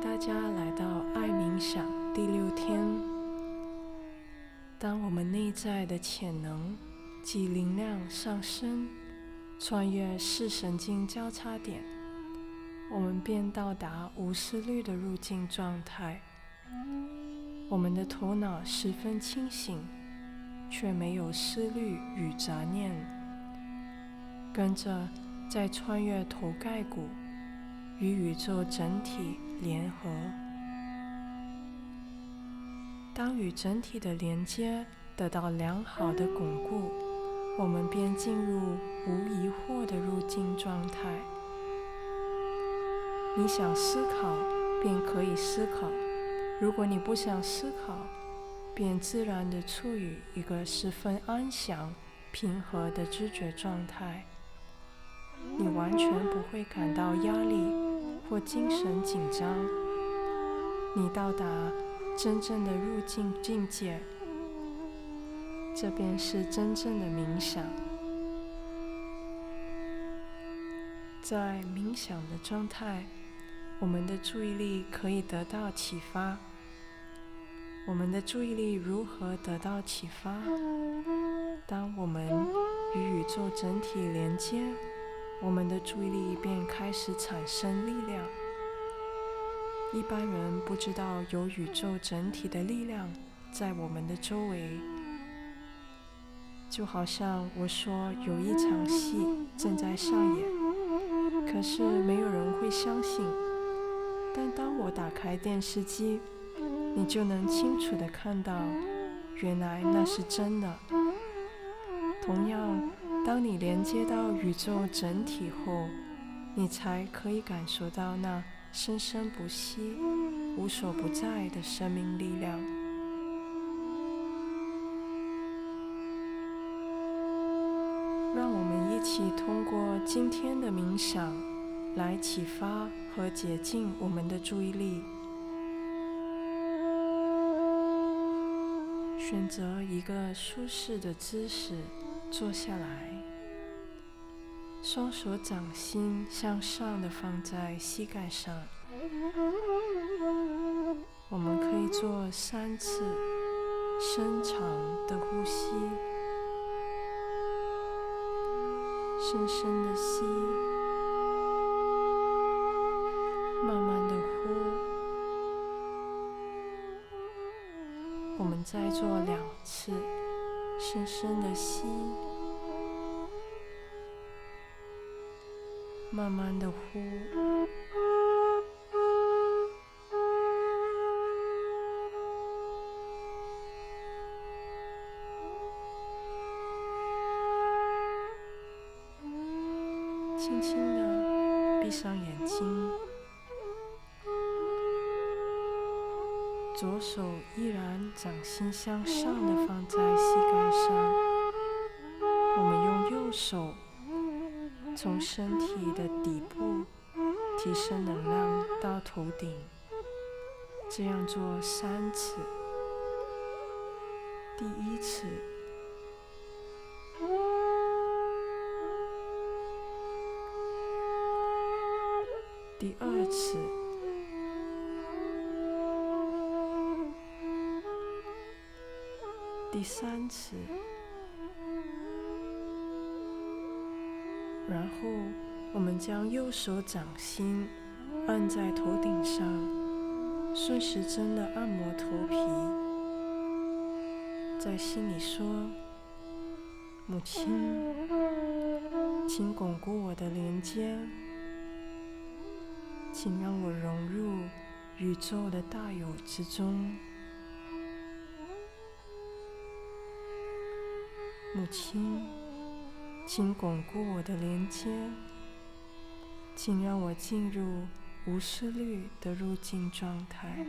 大家来到爱冥想第六天。当我们内在的潜能及灵量上升，穿越视神经交叉点，我们便到达无思虑的入境状态。我们的头脑十分清醒，却没有思虑与杂念。跟着，在穿越头盖骨。与宇宙整体联合。当与整体的连接得到良好的巩固，我们便进入无疑惑的入境状态。你想思考，便可以思考；如果你不想思考，便自然地处于一个十分安详、平和的知觉状态。你完全不会感到压力。或精神紧张，你到达真正的入境境界，这便是真正的冥想。在冥想的状态，我们的注意力可以得到启发。我们的注意力如何得到启发？当我们与宇宙整体连接。我们的注意力便开始产生力量。一般人不知道有宇宙整体的力量在我们的周围，就好像我说有一场戏正在上演，可是没有人会相信。但当我打开电视机，你就能清楚的看到，原来那是真的。同样。当你连接到宇宙整体后，你才可以感受到那生生不息、无所不在的生命力量。让我们一起通过今天的冥想，来启发和洁净我们的注意力。选择一个舒适的姿势。坐下来，双手掌心向上的放在膝盖上。我们可以做三次深长的呼吸，深深的吸，慢慢的呼。我们再做两次。深深的吸，慢慢的呼，轻轻的闭上眼睛。左手依然掌心向上的放在膝盖上，我们用右手从身体的底部提升能量到头顶，这样做三次。第一次，第二次。第三次，然后我们将右手掌心按在头顶上，顺时针的按摩头皮，在心里说：“母亲，请巩固我的连接，请让我融入宇宙的大有之中。”母亲，请巩固我的连接，请让我进入无思虑的入境状态。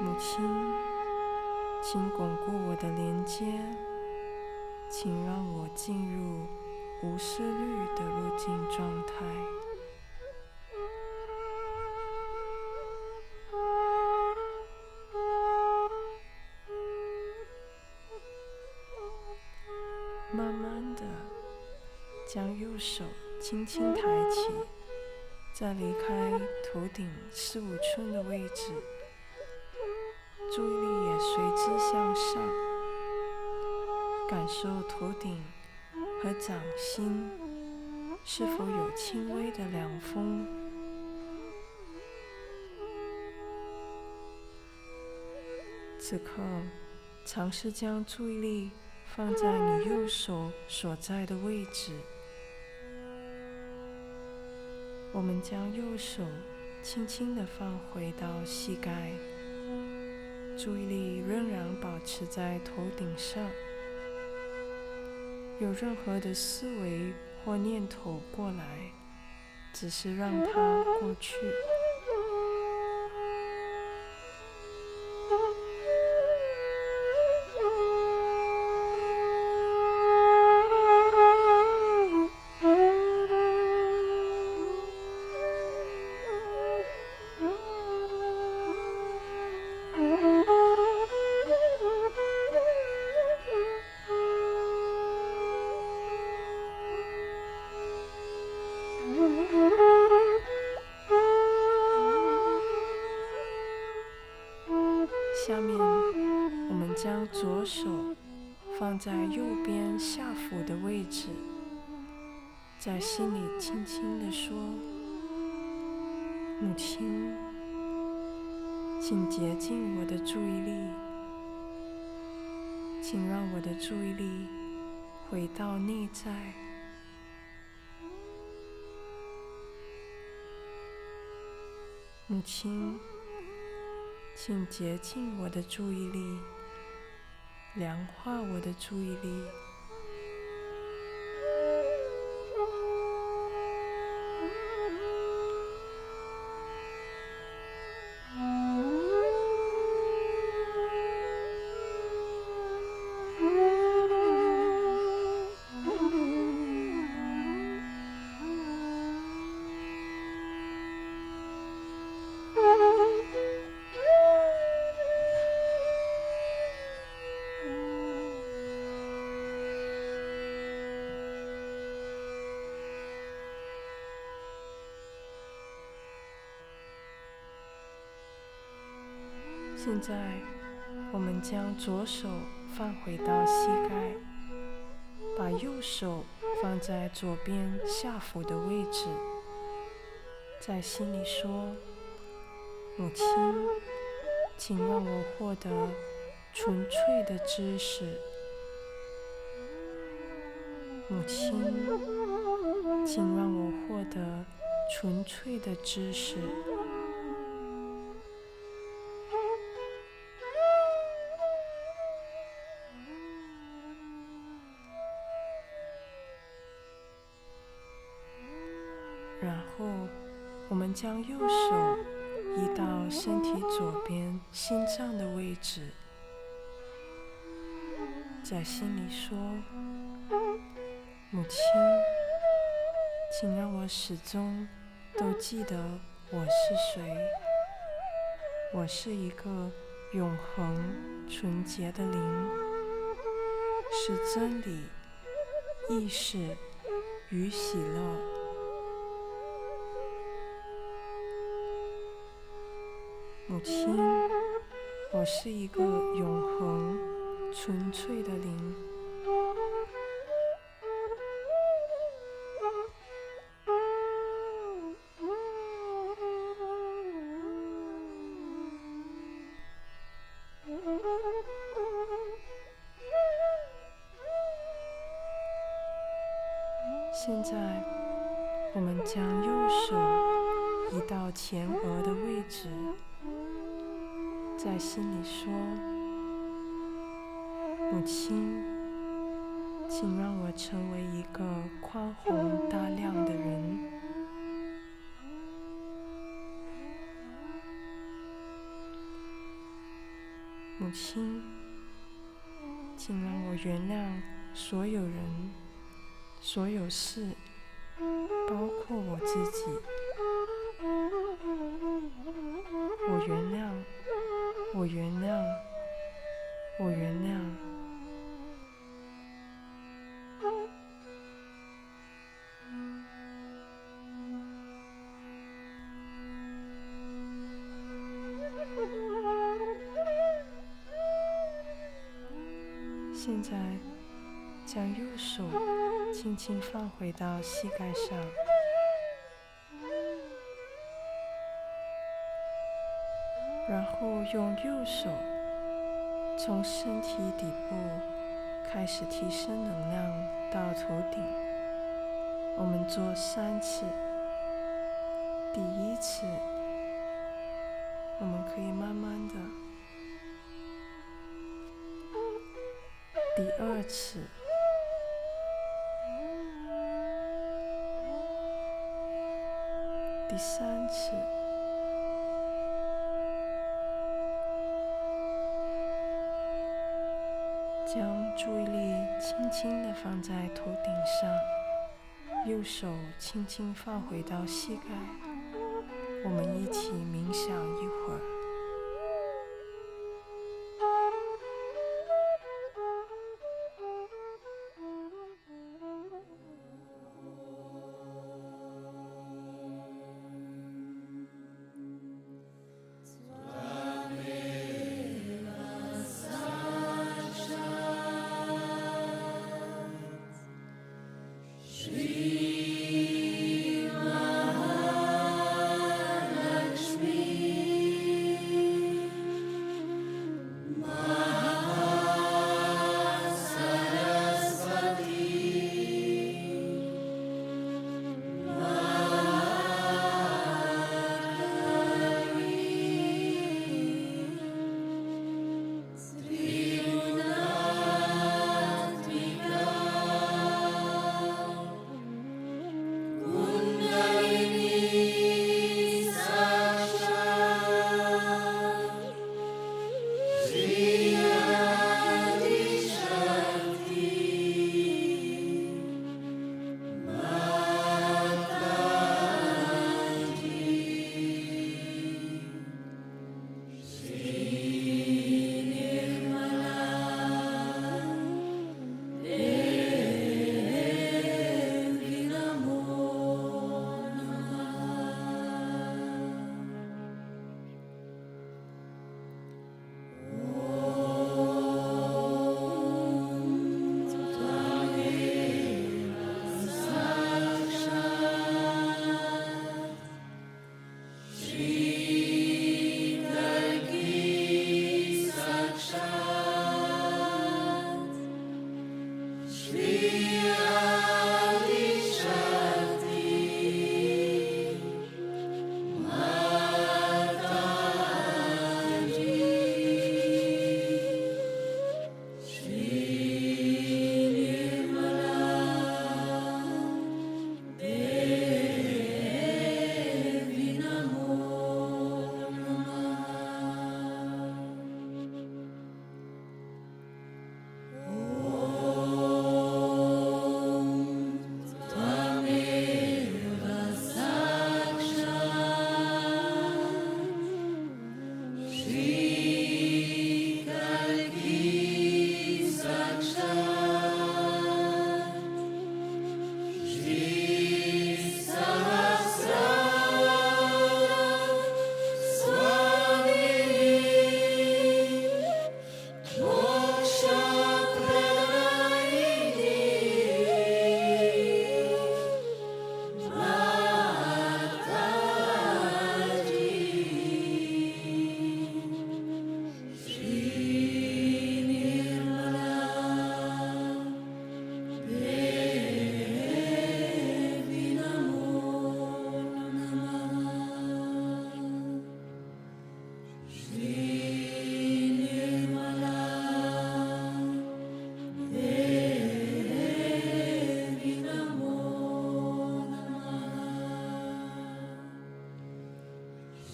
母亲，请巩固我的连接，请让我进入无思虑的入境状态。慢的将右手轻轻抬起，在离开头顶四五寸的位置，注意力也随之向上，感受头顶和掌心是否有轻微的凉风。此刻，尝试将注意力放在你右手所在的位置。我们将右手轻轻地放回到膝盖，注意力仍然保持在头顶上。有任何的思维或念头过来，只是让它过去。手放在右边下腹的位置，在心里轻轻地说：“母亲，请洁净我的注意力，请让我的注意力回到内在。母亲。”请洁净我的注意力，量化我的注意力。现在，我们将左手放回到膝盖，把右手放在左边下腹的位置，在心里说：“母亲，请让我获得纯粹的知识。母亲，请让我获得纯粹的知识。”然后，我们将右手移到身体左边心脏的位置，在心里说：“母亲，请让我始终都记得我是谁。我是一个永恒纯洁的灵，是真理、意识与喜乐。”母亲，我是一个永恒、纯粹的灵。现在，我们将右手移到前额的位置。在心里说：“母亲，请让我成为一个宽宏大量的人。母亲，请让我原谅所有人、所有事，包括我自己。我原谅。”我原谅我原谅。现在将右手轻轻放回到膝盖上。然后用右手从身体底部开始提升能量到头顶。我们做三次。第一次，我们可以慢慢的。第二次，第三次，将注意力轻轻的放在头顶上，右手轻轻放回到膝盖，我们一起冥想一会儿。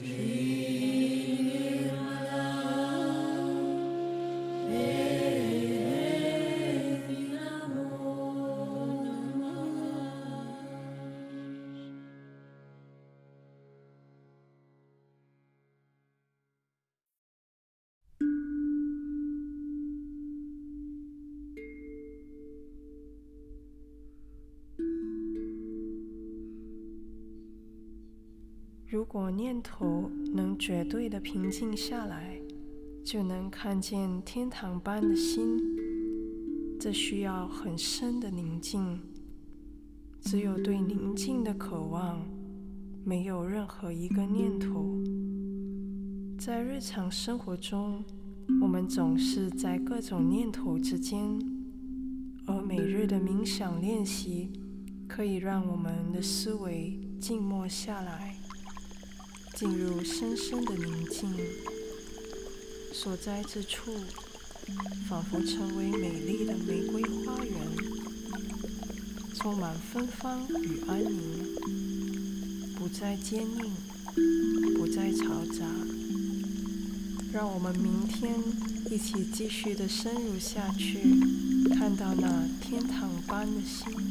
如果念头能绝对的平静下来，就能看见天堂般的心，这需要很深的宁静。只有对宁静的渴望，没有任何一个念头。在日常生活中，我们总是在各种念头之间，而每日的冥想练习可以让我们的思维静默下来，进入深深的宁静。所在之处，仿佛成为美丽的玫瑰花园，充满芬芳与安宁，不再坚硬，不再嘈杂。让我们明天一起继续的深入下去，看到那天堂般的心。